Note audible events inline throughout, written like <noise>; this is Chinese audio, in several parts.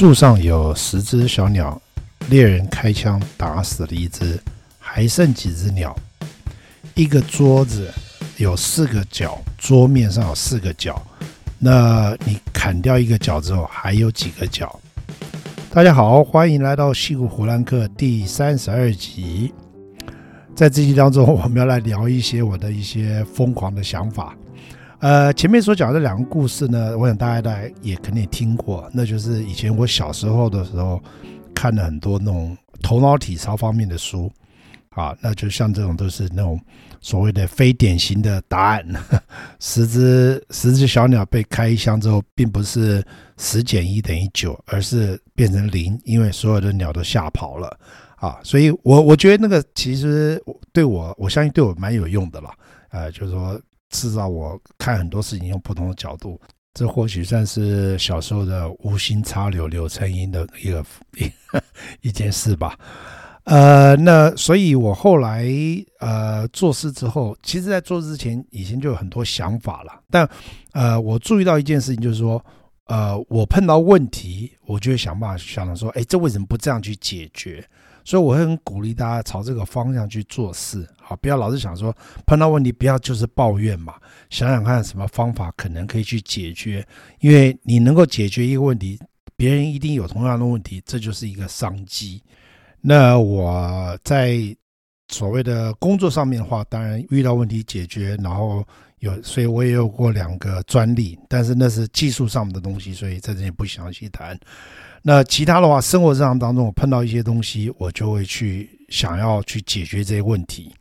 树上有十只小鸟，猎人开枪打死了一只，还剩几只鸟？一个桌子有四个角，桌面上有四个角，那你砍掉一个角之后，还有几个角？大家好，欢迎来到西谷胡兰克第三十二集。<laughs> 在这集当中，我们要来聊一些我的一些疯狂的想法。呃，前面所讲的两个故事呢，我想大家大家也肯定听过，那就是以前我小时候的时候看了很多那种头脑体操方面的书，啊，那就像这种都是那种所谓的非典型的答案，<laughs> 十只十只小鸟被开一箱之后，并不是十减一等于九，而是变成零，因为所有的鸟都吓跑了，啊，所以我我觉得那个其实对我，我相信对我蛮有用的啦，呃，就是说。至少我看很多事情用不同的角度，这或许算是小时候的无心插柳柳成荫的一个一 <laughs> 一件事吧。呃，那所以我后来呃做事之后，其实在做之前以前就有很多想法了，但呃我注意到一件事情，就是说呃我碰到问题，我就会想办法想着说，哎，这为什么不这样去解决？所以我会很鼓励大家朝这个方向去做事，好，不要老是想说碰到问题不要就是抱怨嘛，想想看什么方法可能可以去解决，因为你能够解决一个问题，别人一定有同样的问题，这就是一个商机。那我在所谓的工作上面的话，当然遇到问题解决，然后有，所以我也有过两个专利，但是那是技术上的东西，所以在这里不详细谈。那其他的话，生活上当中我碰到一些东西，我就会去想要去解决这些问题。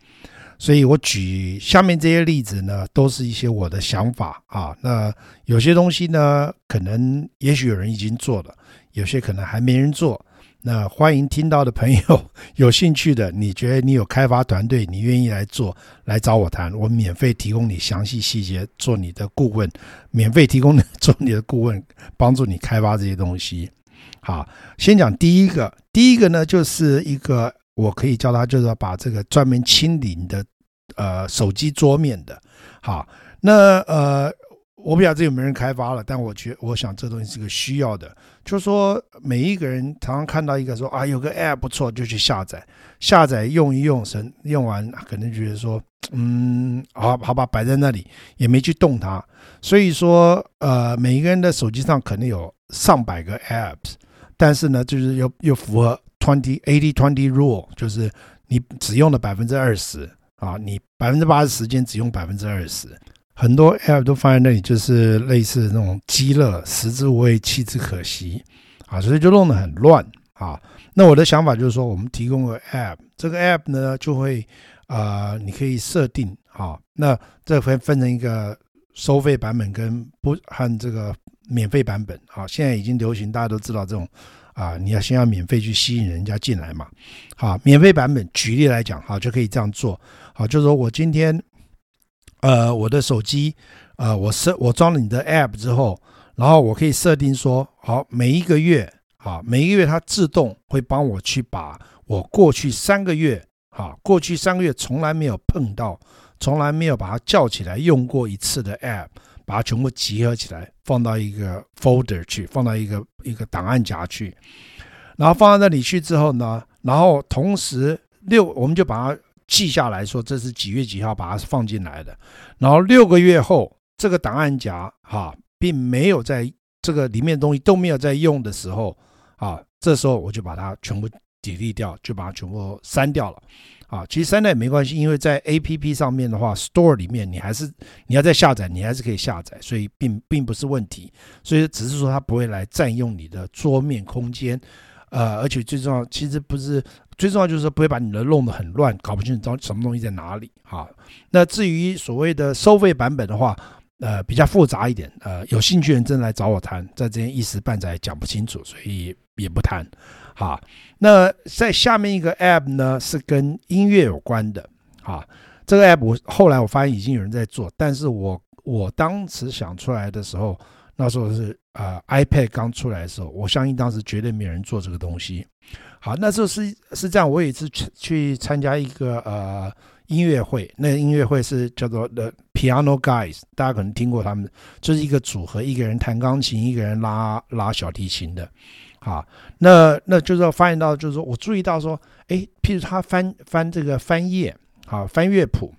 所以我举下面这些例子呢，都是一些我的想法啊。那有些东西呢，可能也许有人已经做了，有些可能还没人做。那欢迎听到的朋友 <laughs> 有兴趣的，你觉得你有开发团队，你愿意来做，来找我谈，我免费提供你详细细节，做你的顾问，免费提供你做你的顾问，帮助你开发这些东西。好，先讲第一个，第一个呢，就是一个我可以叫他，就是把这个专门清理你的，呃，手机桌面的。好，那呃，我不晓得这有没有人开发了，但我觉我想这东西是个需要的，就是说每一个人常常看到一个说啊，有个 App 不错，就去下载，下载用一用，神用完可能觉得说，嗯，好好吧，摆在那里也没去动它，所以说呃，每一个人的手机上可能有上百个 Apps。但是呢，就是又又符合 twenty eighty twenty rule，就是你只用了百分之二十啊，你百分之八十时间只用百分之二十，很多 app 都放在那里，就是类似那种鸡肋，食之无味，弃之可惜啊，所以就弄得很乱啊。那我的想法就是说，我们提供个 app，这个 app 呢就会啊、呃，你可以设定啊，那这分分成一个收费版本跟不和这个。免费版本好，现在已经流行，大家都知道这种啊，你要先要免费去吸引人家进来嘛。好，免费版本举例来讲，好就可以这样做。好，就是说我今天呃我的手机呃我设我装了你的 app 之后，然后我可以设定说，好每一个月好每一个月它自动会帮我去把我过去三个月好过去三个月从来没有碰到从来没有把它叫起来用过一次的 app。把它全部集合起来，放到一个 folder 去，放到一个一个档案夹去，然后放到那里去之后呢，然后同时六，我们就把它记下来说，这是几月几号把它放进来的。然后六个月后，这个档案夹哈，并没有在这个里面的东西都没有在用的时候啊，这时候我就把它全部 delete 掉，就把它全部删掉了。啊，其实删掉也没关系，因为在 APP 上面的话，Store 里面你还是你要再下载，你还是可以下载，所以并并不是问题。所以只是说它不会来占用你的桌面空间，呃，而且最重要，其实不是最重要，就是说不会把你的弄得很乱，搞不清楚什么东西在哪里。好，那至于所谓的收费版本的话，呃，比较复杂一点，呃，有兴趣人真的来找我谈，在这边一时半载讲不清楚，所以也不谈。好，那在下面一个 app 呢，是跟音乐有关的。好，这个 app 我后来我发现已经有人在做，但是我我当时想出来的时候，那时候是呃 iPad 刚出来的时候，我相信当时绝对没有人做这个东西。好，那时候是是这样，我有一次去去参加一个呃音乐会，那个音乐会是叫做 The Piano Guys，大家可能听过他们，就是一个组合，一个人弹钢琴，一个人拉拉小提琴的。好，那那就是发现到，就是说我注意到说，哎，譬如他翻翻这个翻页，好翻乐谱，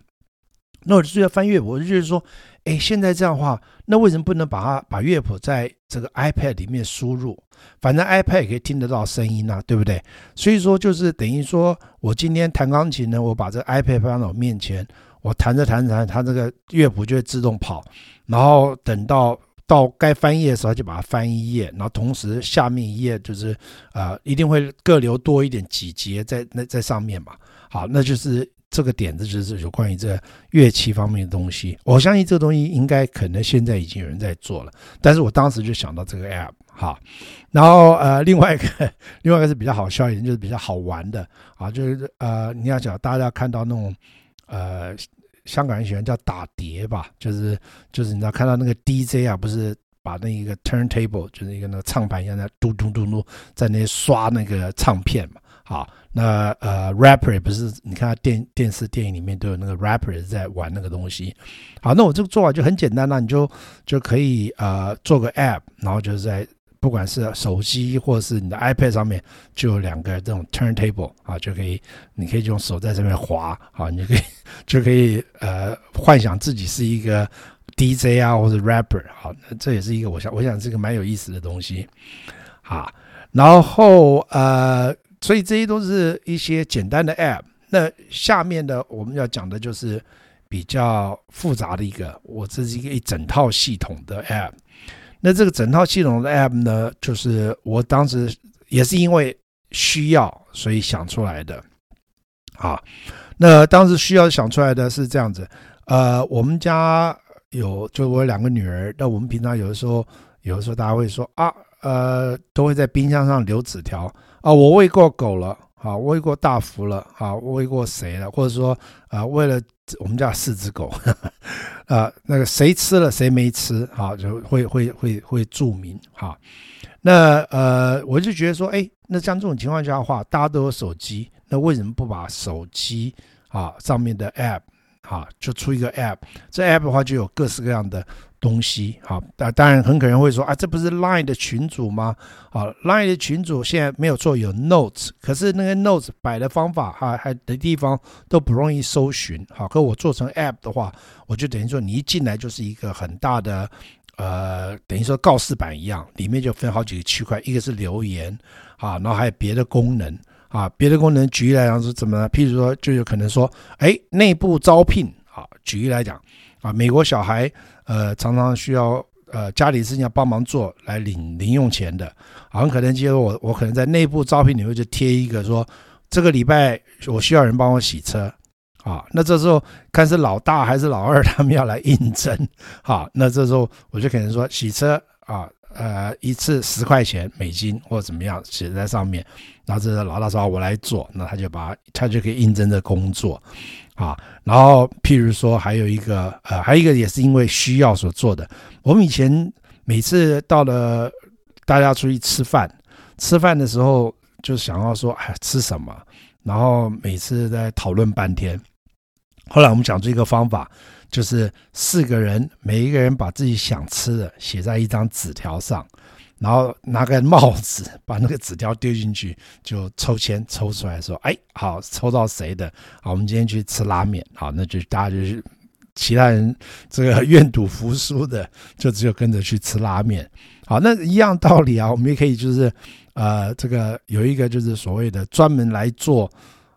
那我就注意到翻乐谱，我就觉得说，哎，现在这样的话，那为什么不能把它把乐谱在这个 iPad 里面输入？反正 iPad 也可以听得到声音呐、啊，对不对？所以说就是等于说我今天弹钢琴呢，我把这个 iPad 放到我面前，我弹着弹着，它这个乐谱就会自动跑，然后等到。到该翻页的时候，就把它翻一页，然后同时下面一页就是，呃，一定会各留多一点几节在那在上面嘛。好，那就是这个点子，就是有关于这乐器方面的东西。我相信这个东西应该可能现在已经有人在做了，但是我当时就想到这个 app 哈。然后呃，另外一个 <laughs> 另外一个是比较好笑一点，就是比较好玩的啊，就是呃，你要讲大家看到那种呃。香港人喜欢叫打碟吧，就是就是你知道看到那个 DJ 啊，不是把那一个 turntable 就是一个那个唱盘一样的嘟嘟嘟嘟在那刷那个唱片嘛。好，那呃 rapper 不是，你看电电视电影里面都有那个 rapper 在玩那个东西。好，那我这个做法就很简单，那你就就可以呃做个 app，然后就是在。不管是手机或是你的 iPad 上面，就有两个这种 turntable 啊，就可以，你可以用手在上面滑，啊，你可以就可以呃幻想自己是一个 DJ 啊或者 rapper，好，那这也是一个我想我想是个蛮有意思的东西，啊，然后呃，所以这些都是一些简单的 app，那下面的我们要讲的就是比较复杂的一个，我这是一个一整套系统的 app。那这个整套系统的 App 呢，就是我当时也是因为需要，所以想出来的。啊，那当时需要想出来的是这样子，呃，我们家有就我有两个女儿，那我们平常有的时候，有的时候大家会说啊，呃，都会在冰箱上留纸条啊，我喂过狗了。啊，喂过大福了，啊，喂过谁了？或者说，啊，为了我们家四只狗，啊，那个谁吃了谁没吃，啊，就会会会会注明，哈。那呃，我就觉得说，哎，那像这种情况下的话，大家都有手机，那为什么不把手机啊上面的 App 啊就出一个 App？这 App 的话就有各式各样的。东西好，那当然很可能会说啊，这不是 Line 的群组吗？好，Line 的群组现在没有做，有 Notes，可是那个 Notes 摆的方法哈，还的地方都不容易搜寻。好，可我做成 App 的话，我就等于说你一进来就是一个很大的呃，等于说告示板一样，里面就分好几个区块，一个是留言啊，然后还有别的功能啊，别的功能举例来讲是怎么呢？譬如说，就有可能说，哎，内部招聘，啊，举例来讲啊，美国小孩。呃，常常需要呃家里事情要帮忙做来领零用钱的，好像可能接着我我可能在内部招聘里面就贴一个说，这个礼拜我需要人帮我洗车，啊，那这时候看是老大还是老二，他们要来应征，好，那这时候我就可能说洗车啊，呃一次十块钱美金或者怎么样写在上面，然后这个老大说我来做，那他就把他就可以应征这工作。啊，然后譬如说还有一个呃，还有一个也是因为需要所做的。我们以前每次到了大家出去吃饭，吃饭的时候就想要说，哎，吃什么？然后每次在讨论半天。后来我们讲出一个方法，就是四个人每一个人把自己想吃的写在一张纸条上。然后拿个帽子，把那个纸条丢进去，就抽签抽出来说：“哎，好，抽到谁的？好，我们今天去吃拉面。好，那就大家就是其他人这个愿赌服输的，就只有跟着去吃拉面。好，那一样道理啊，我们也可以就是呃，这个有一个就是所谓的专门来做。”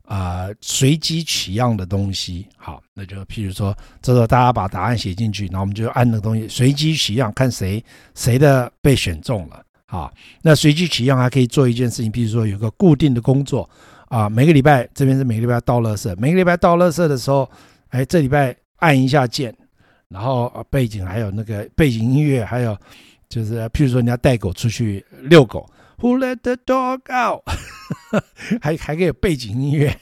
啊、随机取样的东西，好，那就譬如说，这时候大家把答案写进去，然后我们就按那个东西随机取样，看谁谁的被选中了，好，那随机取样还可以做一件事情，譬如说有个固定的工作啊，每个礼拜这边是每个礼拜倒垃圾，每个礼拜倒垃圾的时候，哎，这礼拜按一下键，然后背景还有那个背景音乐，还有就是譬如说你要带狗出去遛狗。Who let the dog out？<laughs> 还还可以有背景音乐，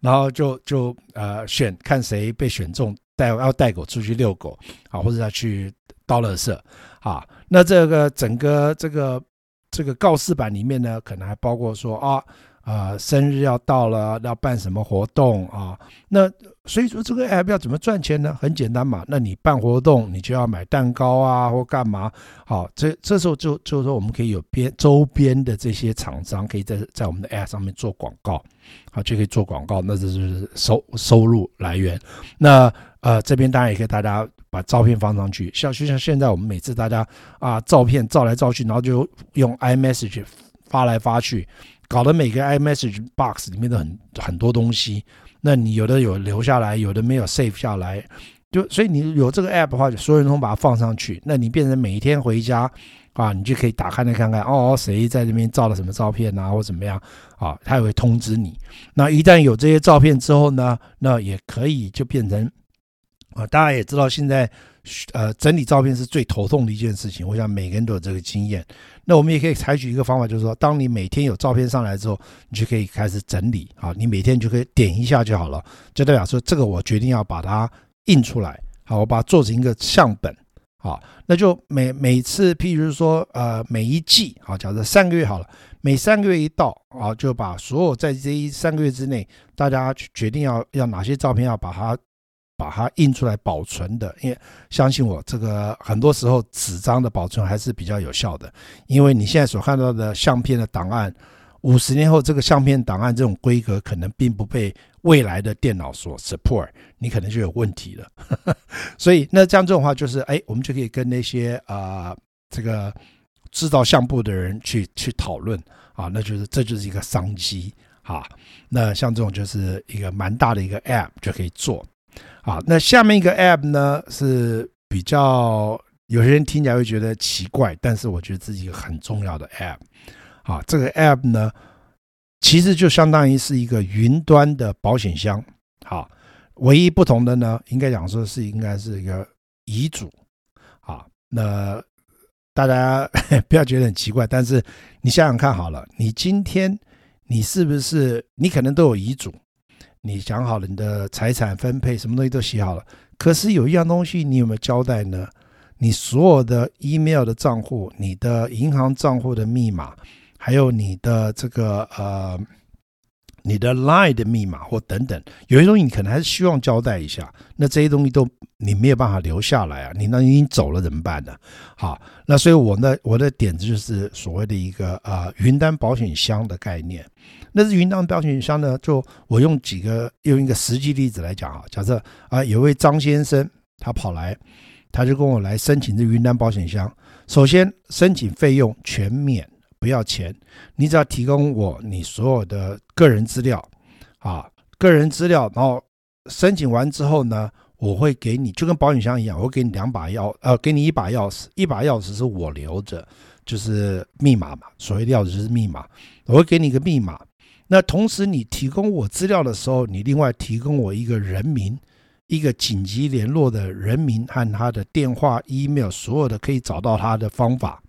然后就就呃选看谁被选中带要带狗出去遛狗啊，或者要去倒垃圾啊。那这个整个这个这个告示板里面呢，可能还包括说啊、呃，生日要到了，要办什么活动啊？那所以说这个 app 要怎么赚钱呢？很简单嘛，那你办活动，你就要买蛋糕啊，或干嘛？好，这这时候就就是说，我们可以有边周边的这些厂商，可以在在我们的 app 上面做广告，好，就可以做广告，那这就是收收入来源。那呃，这边当然也可以大家把照片放上去，像就像现在我们每次大家啊，照片照来照去，然后就用 iMessage 发来发去。搞得每个 iMessage box 里面都很很多东西，那你有的有留下来，有的没有 save 下来，就所以你有这个 app 的话，所有人都把它放上去，那你变成每一天回家啊，你就可以打开来看看，哦，谁在这边照了什么照片啊，或怎么样啊，他也会通知你。那一旦有这些照片之后呢，那也可以就变成啊，大家也知道现在。呃，整理照片是最头痛的一件事情。我想每个人都有这个经验。那我们也可以采取一个方法，就是说，当你每天有照片上来之后，你就可以开始整理啊。你每天就可以点一下就好了，就代表说这个我决定要把它印出来。好，我把它做成一个相本。好，那就每每次，譬如说，呃，每一季，好，假设三个月好了，每三个月一到啊，就把所有在这一三个月之内，大家决定要要哪些照片要把它。把它印出来保存的，因为相信我，这个很多时候纸张的保存还是比较有效的。因为你现在所看到的相片的档案，五十年后这个相片档案这种规格可能并不被未来的电脑所 support，你可能就有问题了。<laughs> 所以那这样这种话就是，哎，我们就可以跟那些啊、呃、这个制造相簿的人去去讨论啊，那就是这就是一个商机啊。那像这种就是一个蛮大的一个 app 就可以做。好，那下面一个 app 呢，是比较有些人听起来会觉得奇怪，但是我觉得这是一个很重要的 app。好，这个 app 呢，其实就相当于是一个云端的保险箱。好，唯一不同的呢，应该讲说是应该是一个遗嘱。好，那大家 <laughs> 不要觉得很奇怪，但是你想想看好了，你今天你是不是你可能都有遗嘱？你想好了你的财产分配，什么东西都写好了，可是有一样东西你有没有交代呢？你所有的 email 的账户、你的银行账户的密码，还有你的这个呃，你的 line 的密码或等等，有些东西你可能还是希望交代一下。那这些东西都你没有办法留下来啊，你那已经走了怎么办呢？好，那所以我呢，我的点子就是所谓的一个呃云端保险箱的概念。那是云端保险箱呢？就我用几个用一个实际例子来讲啊，假设啊有位张先生他跑来，他就跟我来申请这云端保险箱。首先申请费用全免，不要钱，你只要提供我你所有的个人资料啊，个人资料，然后申请完之后呢，我会给你就跟保险箱一样，我会给你两把钥呃，给你一把钥匙，一把钥匙是我留着，就是密码嘛，所谓的钥匙是密码，我会给你一个密码。那同时，你提供我资料的时候，你另外提供我一个人名，一个紧急联络的人名和他的电话、email，所有的可以找到他的方法。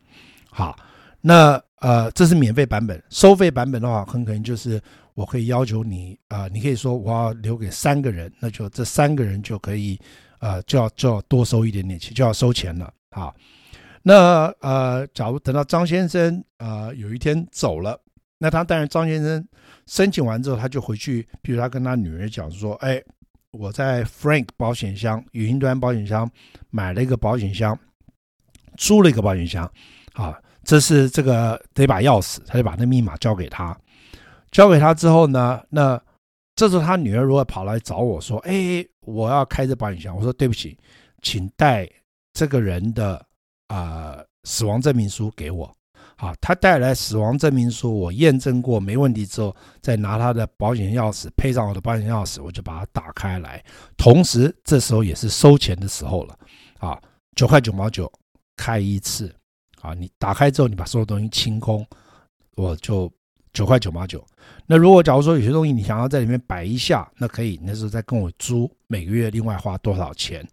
好，那呃，这是免费版本。收费版本的话，很可能就是我可以要求你啊、呃，你可以说我要留给三个人，那就这三个人就可以呃，就要就要多收一点点钱，就要收钱了。好，那呃，假如等到张先生呃有一天走了。那他当然，张先生申请完之后，他就回去，比如他跟他女儿讲说：“哎，我在 Frank 保险箱、云端保险箱买了一个保险箱，租了一个保险箱，啊，这是这个得把钥匙，他就把那密码交给他。交给他之后呢，那这时候他女儿如果跑来找我说：‘哎，我要开这保险箱。’我说：‘对不起，请带这个人的啊、呃、死亡证明书给我。’啊，他带来死亡证明书，我验证过没问题之后，再拿他的保险钥匙配上我的保险钥匙，我就把它打开来。同时，这时候也是收钱的时候了。啊，九块九毛九开一次。啊，你打开之后，你把所有东西清空，我就九块九毛九。那如果假如说有些东西你想要在里面摆一下，那可以，那时候再跟我租，每个月另外花多少钱？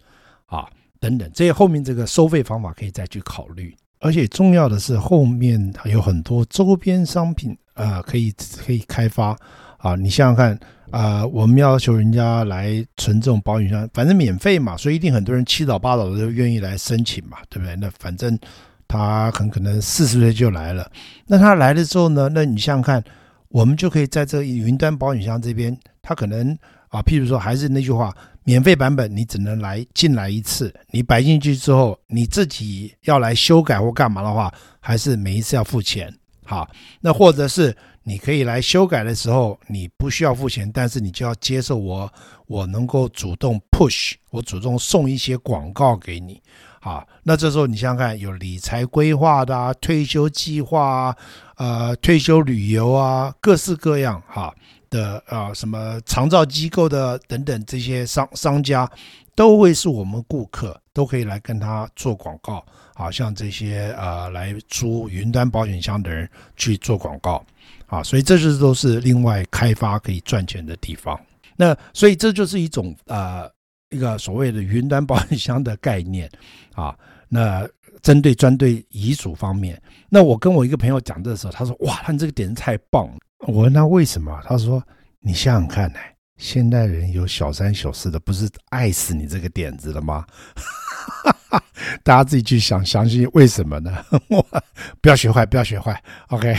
啊，等等，这些后面这个收费方法可以再去考虑。而且重要的是，后面还有很多周边商品啊、可以可以开发啊。你想想看啊、我们要求人家来存这种保险箱，反正免费嘛，所以一定很多人七早八早的都愿意来申请嘛，对不对？那反正他很可能四十岁就来了。那他来了之后呢，那你想想看，我们就可以在这云端保险箱这边，他可能啊，譬如说还是那句话，免费版本你只能来进来一次，你摆进去之后，你自己要来修改或干嘛的话，还是每一次要付钱。好，那或者是你可以来修改的时候，你不需要付钱，但是你就要接受我，我能够主动 push，我主动送一些广告给你。好，那这时候你想想看，有理财规划的啊，退休计划啊，呃，退休旅游啊，各式各样哈的啊，什么长照机构的等等这些商商家，都会是我们顾客，都可以来跟他做广告。好像这些呃来租云端保险箱的人去做广告，啊，所以这是都是另外开发可以赚钱的地方。那所以这就是一种呃一个所谓的云端保险箱的概念啊。那针对专对遗嘱方面，那我跟我一个朋友讲的时候，他说：“哇，他这个点子太棒了。”我问他为什么？他说：“你想想看呢，现代人有小三小四的，不是爱死你这个点子了吗？” <laughs> 大家自己去想，详细为什么呢？<laughs> 不要学坏，不要学坏。OK，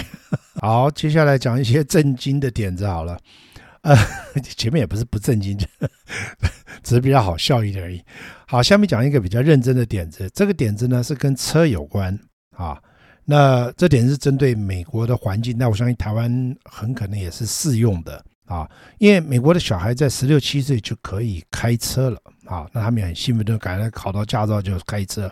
好，接下来讲一些震惊的点子好了。呃，<laughs> 前面也不是不震惊，只是比较好笑一点而已。好，下面讲一个比较认真的点子。这个点子呢是跟车有关啊。那这点是针对美国的环境，那我相信台湾很可能也是适用的啊。因为美国的小孩在十六七岁就可以开车了。啊，那他们也很兴奋，就赶快考到驾照就开车。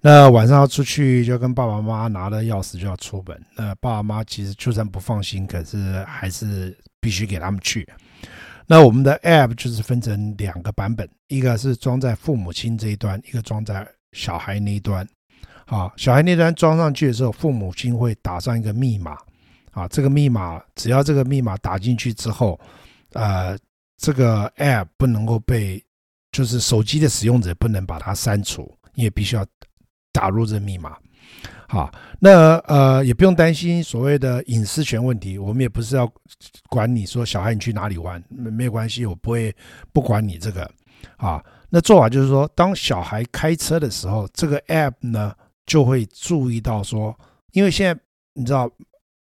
那晚上要出去，就跟爸爸妈妈拿了钥匙就要出门。那爸爸妈妈其实就算不放心，可是还是必须给他们去。那我们的 App 就是分成两个版本，一个是装在父母亲这一端，一个装在小孩那一端。啊，小孩那端装上去的时候，父母亲会打上一个密码。啊，这个密码只要这个密码打进去之后，呃，这个 App 不能够被。就是手机的使用者不能把它删除，因为必须要打入这密码。好，那呃也不用担心所谓的隐私权问题，我们也不是要管你说小孩你去哪里玩，没有关系，我不会不管你这个。啊，那做法就是说，当小孩开车的时候，这个 app 呢就会注意到说，因为现在你知道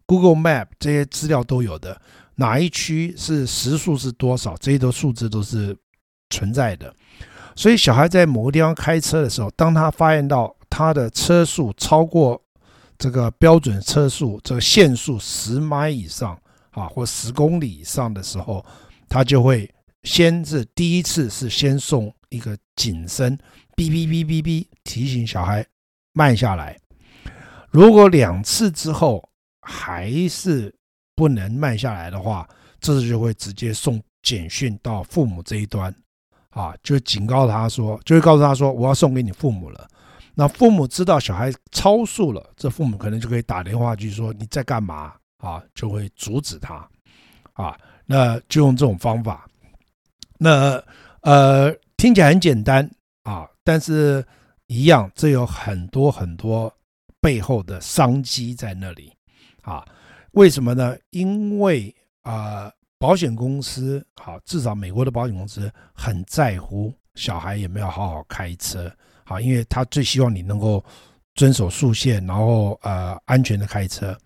Google Map 这些资料都有的，哪一区是时速是多少，这些都数字都是。存在的，所以小孩在某个地方开车的时候，当他发现到他的车速超过这个标准车速，这个限速十迈以上啊，或十公里以上的时候，他就会先是第一次是先送一个警声，哔哔哔哔哔，提醒小孩慢下来。如果两次之后还是不能慢下来的话，这时就会直接送简讯到父母这一端。啊，就警告他说，就会告诉他说，我要送给你父母了。那父母知道小孩超速了，这父母可能就可以打电话去说你在干嘛啊，就会阻止他。啊，那就用这种方法。那呃，听起来很简单啊，但是一样，这有很多很多背后的商机在那里啊。为什么呢？因为啊。保险公司好，至少美国的保险公司很在乎小孩有没有好好开车，好，因为他最希望你能够遵守速限，然后呃安全的开车。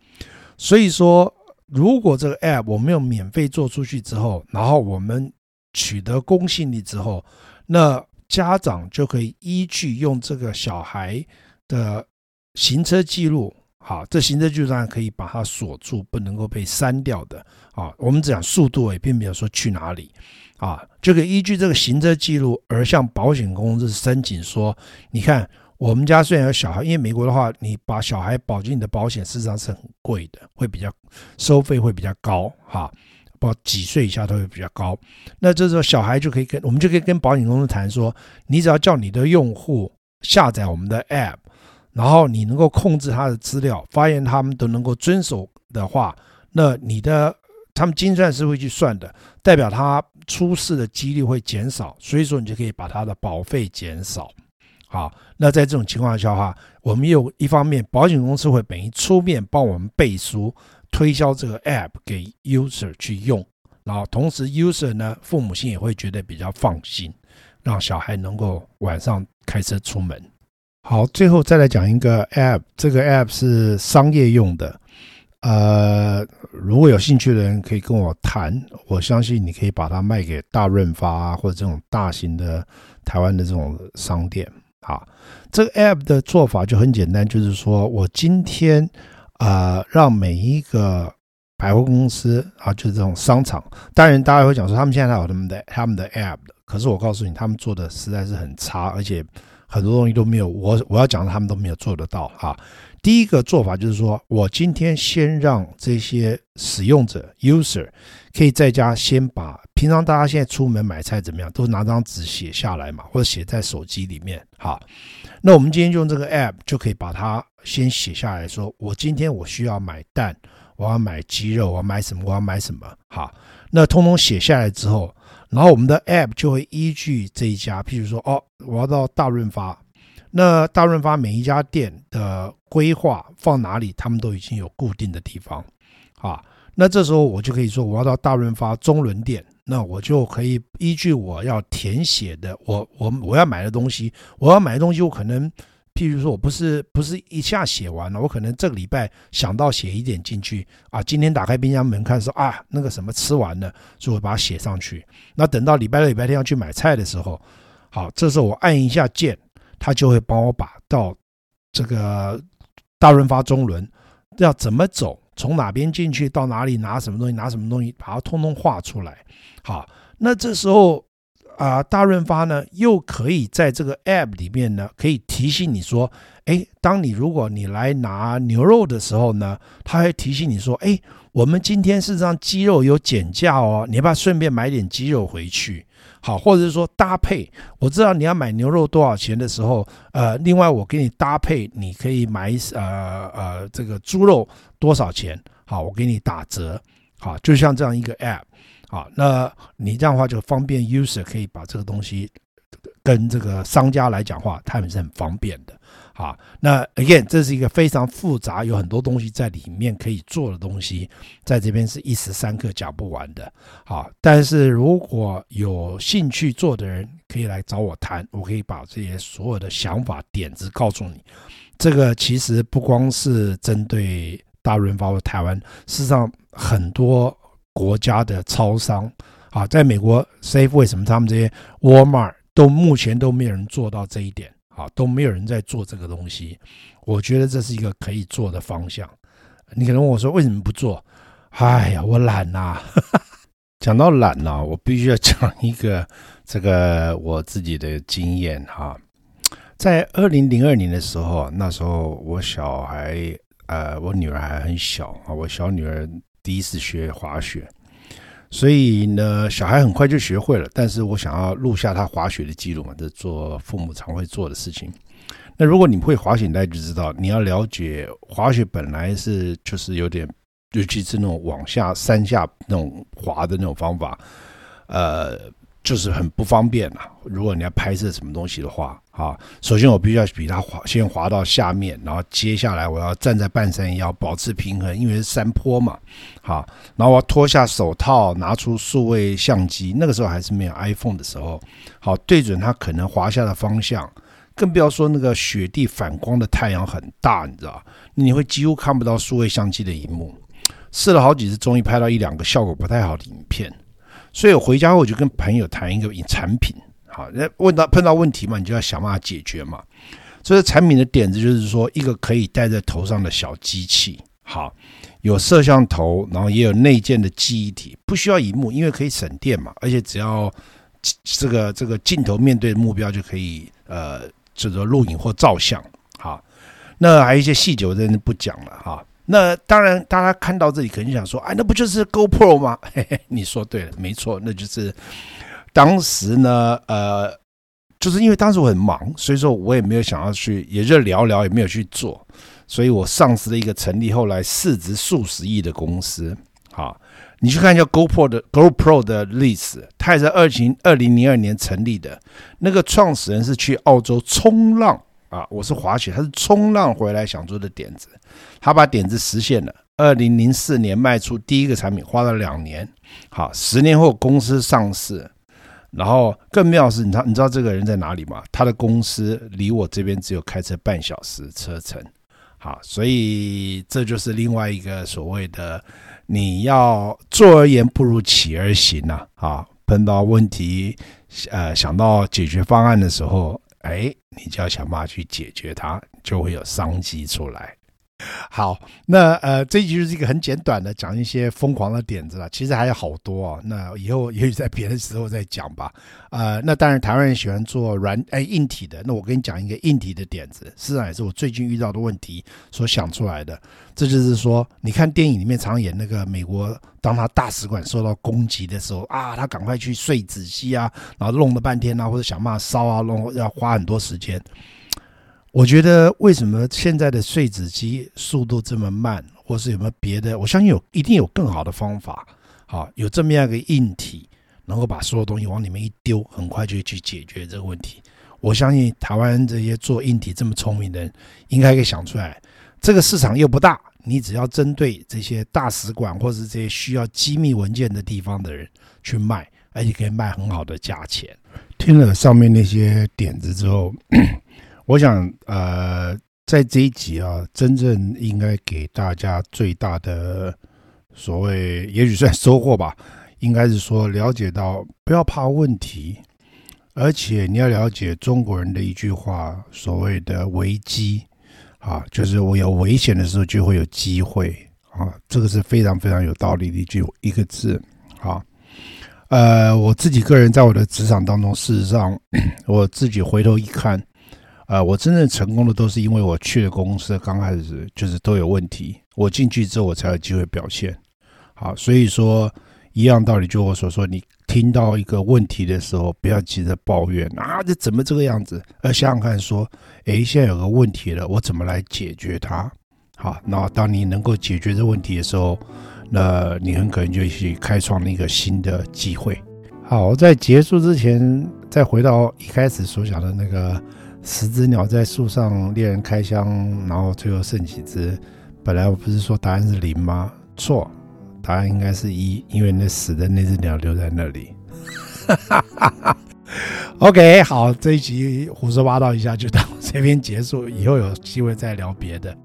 所以说，如果这个 app 我们有免费做出去之后，然后我们取得公信力之后，那家长就可以依据用这个小孩的行车记录。好，这行车记录上可以把它锁住，不能够被删掉的。啊，我们讲速度，也并没有说去哪里。啊，就可以依据这个行车记录而向保险公司申请说，你看我们家虽然有小孩，因为美国的话，你把小孩保进你的保险，事实上是很贵的，会比较收费会比较高。哈，包几岁以下都会比较高。那这时候小孩就可以跟我们就可以跟保险公司谈说，你只要叫你的用户下载我们的 App。然后你能够控制他的资料，发现他们都能够遵守的话，那你的他们精算师会去算的，代表他出事的几率会减少，所以说你就可以把他的保费减少。好，那在这种情况下的话，我们又一方面保险公司会等于出面帮我们背书推销这个 app 给 user 去用，然后同时 user 呢父母亲也会觉得比较放心，让小孩能够晚上开车出门。好，最后再来讲一个 App，这个 App 是商业用的，呃，如果有兴趣的人可以跟我谈，我相信你可以把它卖给大润发啊，或者这种大型的台湾的这种商店。好，这个 app 的做法就很简单，就是说我今天、啊，让每一个百货公司啊，就是这种商场，当然大家会讲说，他们现在还有他们的他们的 app 的，可是我告诉你，他们做的实在是很差，而且很多东西都没有我我要讲的，他们都没有做得到啊。第一个做法就是说，我今天先让这些使用者 user 可以在家先把平常大家现在出门买菜怎么样，都拿张纸写下来嘛，或者写在手机里面。好，那我们今天用这个 app 就可以把它先写下来说，我今天我需要买蛋，我要买鸡肉，我要买什么，我要买什么。好，那通通写下来之后，然后我们的 app 就会依据这一家，譬如说，哦，我要到大润发。那大润发每一家店的规划放哪里，他们都已经有固定的地方，啊，那这时候我就可以说，我要到大润发中仑店，那我就可以依据我要填写的，我我我要买的东西，我要买的东西，我可能，譬如说我不是不是一下写完了，我可能这个礼拜想到写一点进去，啊，今天打开冰箱门看说啊，那个什么吃完了，就会把它写上去，那等到礼拜六礼拜天要去买菜的时候，好，这时候我按一下键。它就会帮我把到这个大润发中仑要怎么走，从哪边进去，到哪里拿什么东西，拿什么东西，把它通通画出来。好，那这时候啊、大润发呢又可以在这个 app 里面呢，可以提醒你说，哎，当你如果你来拿牛肉的时候呢，他会提醒你说，哎，我们今天事实上鸡肉有减价哦，你要不要顺便买点鸡肉回去？好，或者是说搭配，我知道你要买牛肉多少钱的时候，呃，另外我给你搭配，你可以买呃呃这个猪肉多少钱？好，我给你打折。好，就像这样一个 app，好，那你这样的话就方便 user 可以把这个东西跟这个商家来讲话，他们是很方便的。好，那 again，这是一个非常复杂，有很多东西在里面可以做的东西，在这边是一时三刻讲不完的。好，但是如果有兴趣做的人，可以来找我谈，我可以把这些所有的想法点子告诉你。这个其实不光是针对大润发或台湾，事实上很多国家的超商啊，在美国 Safe 为什么他们这些 Walmart 都目前都没有人做到这一点？啊，都没有人在做这个东西，我觉得这是一个可以做的方向。你可能问我说，为什么不做？哎呀，我懒呐。<laughs> 讲到懒呢，我必须要讲一个这个我自己的经验哈。在二零零二年的时候，那时候我小孩呃，我女儿还很小啊，我小女儿第一次学滑雪。所以呢，小孩很快就学会了。但是我想要录下他滑雪的记录嘛，这做父母常会做的事情。那如果你会滑雪，大家就知道你要了解滑雪本来是就是有点，尤其是那种往下山下那种滑的那种方法，呃。就是很不方便呐。如果你要拍摄什么东西的话，啊，首先我必须要比它滑，先滑到下面，然后接下来我要站在半山腰保持平衡，因为是山坡嘛，好，然后我要脱下手套，拿出数位相机，那个时候还是没有 iPhone 的时候，好，对准它可能滑下的方向，更不要说那个雪地反光的太阳很大，你知道，你会几乎看不到数位相机的荧幕。试了好几次，终于拍到一两个效果不太好的影片。所以我回家后我就跟朋友谈一个产品，好，那问到碰到问题嘛，你就要想办法解决嘛。所以产品的点子就是说，一个可以戴在头上的小机器，好，有摄像头，然后也有内建的记忆体，不需要荧幕，因为可以省电嘛，而且只要这个这个镜头面对目标就可以，呃，这个录影或照相，好，那还有一些细节我在这不讲了哈。那当然，大家看到这里肯定想说，哎，那不就是 GoPro 吗？<laughs> 嘿嘿，你说对了，没错，那就是当时呢，呃，就是因为当时我很忙，所以说我也没有想要去，也就聊聊，也没有去做，所以我丧失了一个成立后来市值数十亿的公司。好，你去看一下 GoPro 的 GoPro 的历史，它也是二零二零零二年成立的，那个创始人是去澳洲冲浪。啊，我是滑雪，他是冲浪回来想做的点子，他把点子实现了。二零零四年卖出第一个产品，花了两年。好，十年后公司上市，然后更妙是，你知道你知道这个人在哪里吗？他的公司离我这边只有开车半小时车程。好，所以这就是另外一个所谓的你要坐而言不如起而行呐。啊，碰到问题，呃，想到解决方案的时候，哎，你就要想办法去解决它，就会有商机出来。<laughs> 好，那呃，这一集就是一个很简短的讲一些疯狂的点子了。其实还有好多啊、那以后也许在别的时候再讲吧。呃，那当然台湾人喜欢做软哎硬体的，那我跟你讲一个硬体的点子，事实上也是我最近遇到的问题所想出来的。这就是说，你看电影里面常演那个美国，当他大使馆受到攻击的时候啊，他赶快去碎纸机啊，然后弄了半天啊，或者想办法烧啊，弄要花很多时间。我觉得为什么现在的碎纸机速度这么慢，或是有没有别的？我相信有，一定有更好的方法。好，有这么样一个硬体，能够把所有东西往里面一丢，很快就去解决这个问题。我相信台湾这些做硬体这么聪明的人，应该可以想出来。这个市场又不大，你只要针对这些大使馆或是这些需要机密文件的地方的人去卖，而且可以卖很好的价钱。听了上面那些点子之后。我想，呃，在这一集啊，真正应该给大家最大的所谓，也许算收获吧，应该是说了解到不要怕问题，而且你要了解中国人的一句话，所谓的危机啊，就是我有危险的时候就会有机会啊，这个是非常非常有道理的一句一个字啊。呃，我自己个人在我的职场当中，事实上，<clears throat> 我自己回头一看。呃，我真正成功的都是因为我去的公司刚开始就是都有问题，我进去之后我才有机会表现。好，所以说一样道理，就我所说，你听到一个问题的时候，不要急着抱怨啊，这怎么这个样子？而想想看，说，诶，现在有个问题了，我怎么来解决它？好，那当你能够解决这问题的时候，那你很可能就去开创了一个新的机会。好，在结束之前，再回到一开始所讲的那个。十只鸟在树上，猎人开枪，然后最后剩几只？本来我不是说答案是零吗？错，答案应该是一，因为那死的那只鸟留在那里。<laughs> OK，好，这一集胡说八道一下就到这边结束，以后有机会再聊别的。